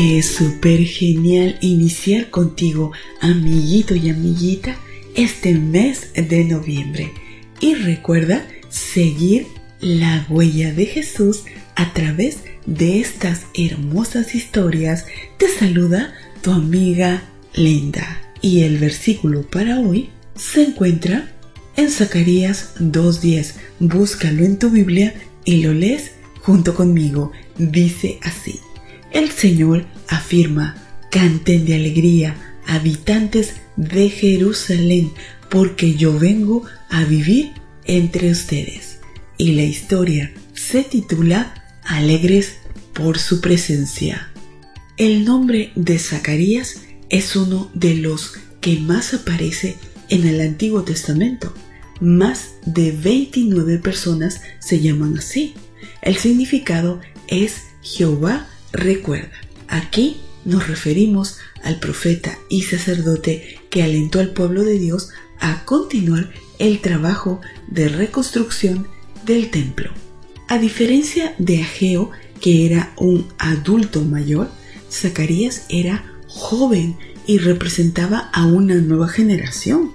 Es súper genial iniciar contigo, amiguito y amiguita, este mes de noviembre. Y recuerda seguir la huella de Jesús a través de estas hermosas historias. Te saluda tu amiga Linda. Y el versículo para hoy se encuentra en Zacarías 2.10. Búscalo en tu Biblia y lo lees junto conmigo. Dice así. El Señor afirma, canten de alegría, habitantes de Jerusalén, porque yo vengo a vivir entre ustedes. Y la historia se titula Alegres por su presencia. El nombre de Zacarías es uno de los que más aparece en el Antiguo Testamento. Más de 29 personas se llaman así. El significado es Jehová Recuerda, aquí nos referimos al profeta y sacerdote que alentó al pueblo de Dios a continuar el trabajo de reconstrucción del templo. A diferencia de Ageo, que era un adulto mayor, Zacarías era joven y representaba a una nueva generación.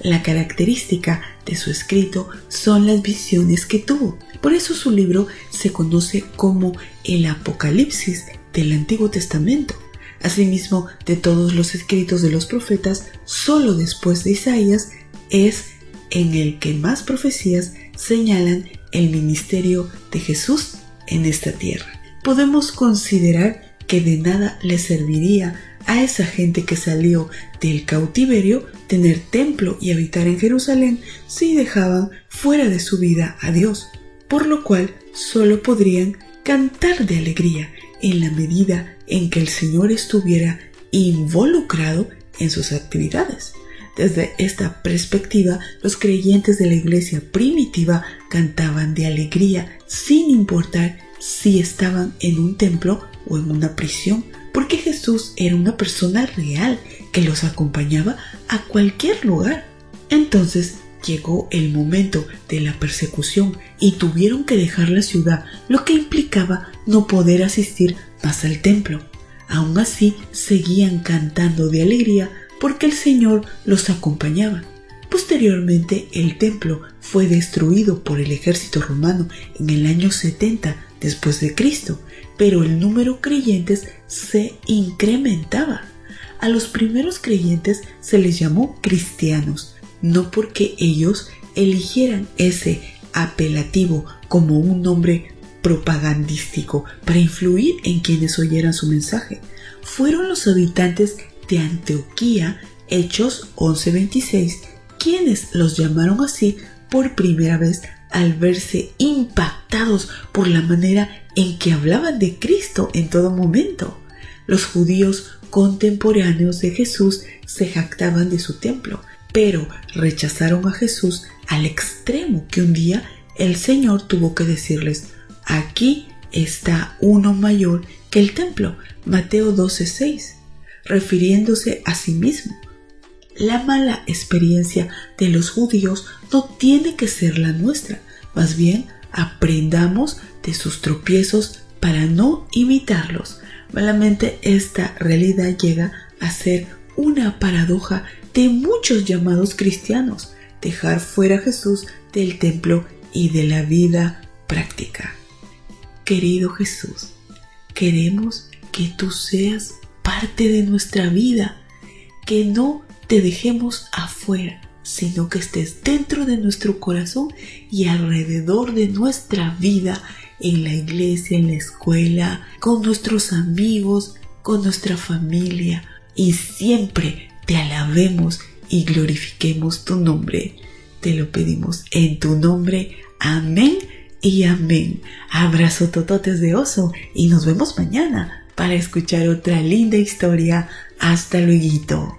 La característica de su escrito son las visiones que tuvo. Por eso su libro se conoce como el Apocalipsis del Antiguo Testamento. Asimismo, de todos los escritos de los profetas, solo después de Isaías es en el que más profecías señalan el ministerio de Jesús en esta tierra. Podemos considerar que de nada le serviría a esa gente que salió del cautiverio tener templo y habitar en Jerusalén si dejaban fuera de su vida a Dios, por lo cual solo podrían cantar de alegría en la medida en que el Señor estuviera involucrado en sus actividades. Desde esta perspectiva, los creyentes de la iglesia primitiva cantaban de alegría sin importar si estaban en un templo o en una prisión, porque Jesús era una persona real que los acompañaba a cualquier lugar. Entonces llegó el momento de la persecución y tuvieron que dejar la ciudad, lo que implicaba no poder asistir más al templo. Aún así, seguían cantando de alegría porque el Señor los acompañaba. Posteriormente, el templo fue destruido por el ejército romano en el año 70 después de Cristo, pero el número creyentes se incrementaba. A los primeros creyentes se les llamó cristianos, no porque ellos eligieran ese apelativo como un nombre propagandístico para influir en quienes oyeran su mensaje. Fueron los habitantes de Antioquía, Hechos 11:26, quienes los llamaron así por primera vez al verse impactados por la manera en que hablaban de Cristo en todo momento. Los judíos contemporáneos de Jesús se jactaban de su templo, pero rechazaron a Jesús al extremo que un día el Señor tuvo que decirles, aquí está uno mayor que el templo, Mateo 12:6, refiriéndose a sí mismo. La mala experiencia de los judíos no tiene que ser la nuestra, más bien aprendamos de sus tropiezos para no imitarlos. Malamente esta realidad llega a ser una paradoja de muchos llamados cristianos, dejar fuera a Jesús del templo y de la vida práctica. Querido Jesús, queremos que tú seas parte de nuestra vida, que no te dejemos afuera, sino que estés dentro de nuestro corazón y alrededor de nuestra vida, en la iglesia, en la escuela, con nuestros amigos, con nuestra familia, y siempre te alabemos y glorifiquemos tu nombre. Te lo pedimos en tu nombre. Amén y amén. Abrazo tototes de oso y nos vemos mañana para escuchar otra linda historia. Hasta luego.